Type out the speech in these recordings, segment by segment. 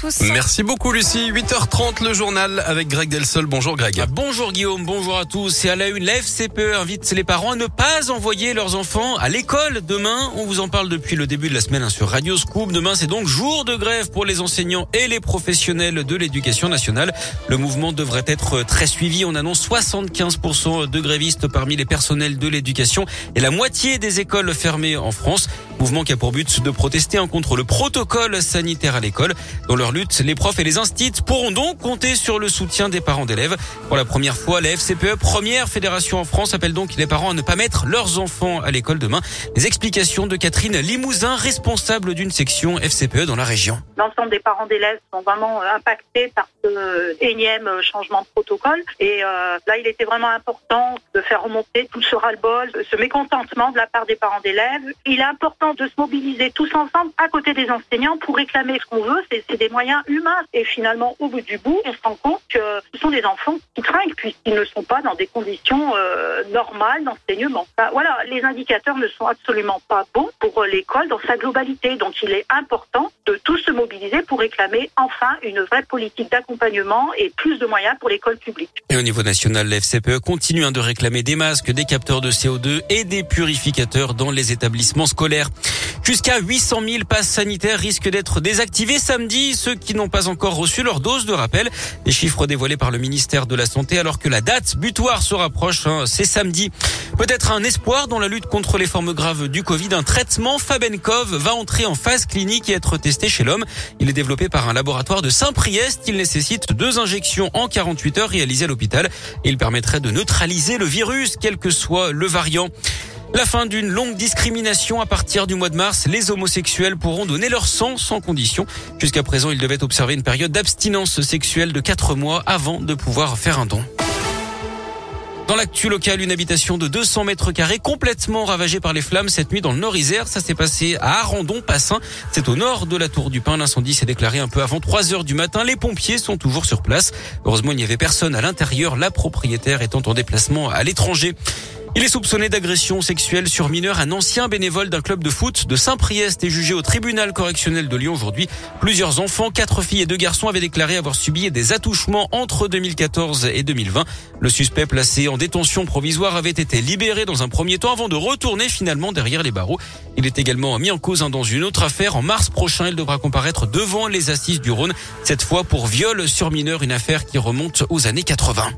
tous. Merci beaucoup Lucie. 8h30 le journal avec Greg Delsol. Bonjour Greg. Ah, bonjour Guillaume, bonjour à tous. Et à la une, la FCPE invite les parents à ne pas envoyer leurs enfants à l'école demain. On vous en parle depuis le début de la semaine hein, sur Radio Scoop. Demain, c'est donc jour de grève pour les enseignants et les professionnels de l'éducation nationale. Le mouvement devrait être très suivi. On annonce 75% de grévistes parmi les personnels de l'éducation et la moitié des écoles fermées en France. Mouvement qui a pour but de protester contre le protocole sanitaire à l'école. Dans leur lutte, les profs et les instits pourront donc compter sur le soutien des parents d'élèves. Pour la première fois, la FCPE, première fédération en France, appelle donc les parents à ne pas mettre leurs enfants à l'école demain. Les explications de Catherine Limousin, responsable d'une section FCPE dans la région. L'ensemble des parents d'élèves sont vraiment impactés par ce énième changement de protocole. Et euh, là, il était vraiment important de faire remonter tout ce ras-le-bol, ce mécontentement de la part des parents d'élèves. Il est important de se mobiliser tous ensemble à côté des enseignants pour réclamer ce qu'on veut, c'est des moyens humains. Et finalement, au bout du bout, on se rend compte que ce sont des enfants qui trinquent puisqu'ils ne sont pas dans des conditions euh, normales d'enseignement. voilà, les indicateurs ne sont absolument pas bons pour l'école dans sa globalité. Donc il est important de tous se mobiliser pour réclamer enfin une vraie politique d'accompagnement et plus de moyens pour l'école publique. Et au niveau national, la FCPE continue hein, de réclamer des masques, des capteurs de CO2 et des purificateurs dans les établissements scolaires. Jusqu'à 800 000 passes sanitaires risquent d'être désactivés samedi. Ceux qui n'ont pas encore reçu leur dose de rappel. Des chiffres dévoilés par le ministère de la Santé alors que la date butoir se rapproche. Hein, c'est samedi. Peut-être un espoir dans la lutte contre les formes graves du Covid. Un traitement Fabenkov va entrer en phase clinique et être testé chez l'homme. Il est développé par un laboratoire de Saint-Priest. Il nécessite deux injections en 48 heures réalisées à l'hôpital. Il permettrait de neutraliser le virus, quel que soit le variant. La fin d'une longue discrimination à partir du mois de mars. Les homosexuels pourront donner leur sang sans condition. Jusqu'à présent, ils devaient observer une période d'abstinence sexuelle de 4 mois avant de pouvoir faire un don. Dans l'actu local, une habitation de 200 mètres carrés complètement ravagée par les flammes cette nuit dans le Nord-Isère. Ça s'est passé à Arandon, Passin. C'est au nord de la Tour du Pin. L'incendie s'est déclaré un peu avant 3 heures du matin. Les pompiers sont toujours sur place. Heureusement, il n'y avait personne à l'intérieur. La propriétaire étant en déplacement à l'étranger. Il est soupçonné d'agression sexuelle sur mineur. Un ancien bénévole d'un club de foot de Saint-Priest est jugé au tribunal correctionnel de Lyon aujourd'hui. Plusieurs enfants, quatre filles et deux garçons avaient déclaré avoir subi des attouchements entre 2014 et 2020. Le suspect placé en détention provisoire avait été libéré dans un premier temps avant de retourner finalement derrière les barreaux. Il est également mis en cause dans une autre affaire. En mars prochain, il devra comparaître devant les assises du Rhône, cette fois pour viol sur mineur, une affaire qui remonte aux années 80.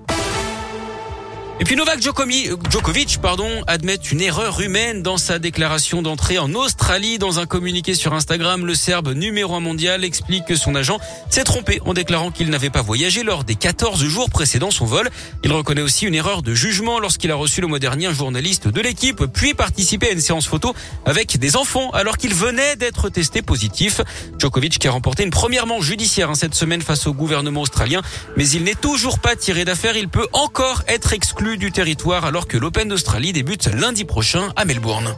Et puis Novak Djokovic pardon, admet une erreur humaine dans sa déclaration d'entrée en Australie. Dans un communiqué sur Instagram, le Serbe numéro 1 mondial explique que son agent s'est trompé en déclarant qu'il n'avait pas voyagé lors des 14 jours précédant son vol. Il reconnaît aussi une erreur de jugement lorsqu'il a reçu le mois dernier un journaliste de l'équipe, puis participé à une séance photo avec des enfants alors qu'il venait d'être testé positif. Djokovic qui a remporté une première manche judiciaire hein, cette semaine face au gouvernement australien, mais il n'est toujours pas tiré d'affaire. Il peut encore être exclu du territoire alors que l'Open d'Australie débute lundi prochain à Melbourne.